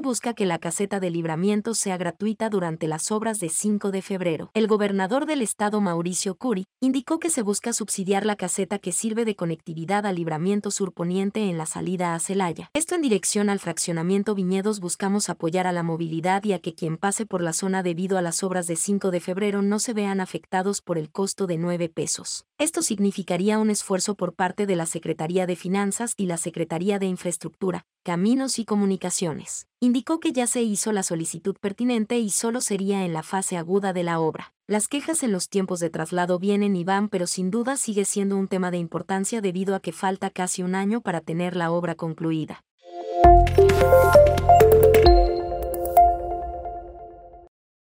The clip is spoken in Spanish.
busca que la caseta de libramiento sea gratuita durante las obras de 5 de febrero. El gobernador del estado Mauricio Curi indicó que se busca subsidiar la caseta que sirve de conectividad al libramiento surponiente en la salida a Celaya. Esto en dirección al fraccionamiento Viñedos buscamos apoyar a la movilidad y a que quien pase por la zona debido a las obras de 5 de febrero no se vean afectados por el costo de 9 pesos. Esto significaría un esfuerzo por parte de la Secretaría de Finanzas y la Secretaría de Infraestructura, Caminos y Comunicaciones. Indicó que ya se hizo la solicitud pertinente y solo sería en la fase aguda de la obra. Las quejas en los tiempos de traslado vienen y van, pero sin duda sigue siendo un tema de importancia debido a que falta casi un año para tener la obra concluida.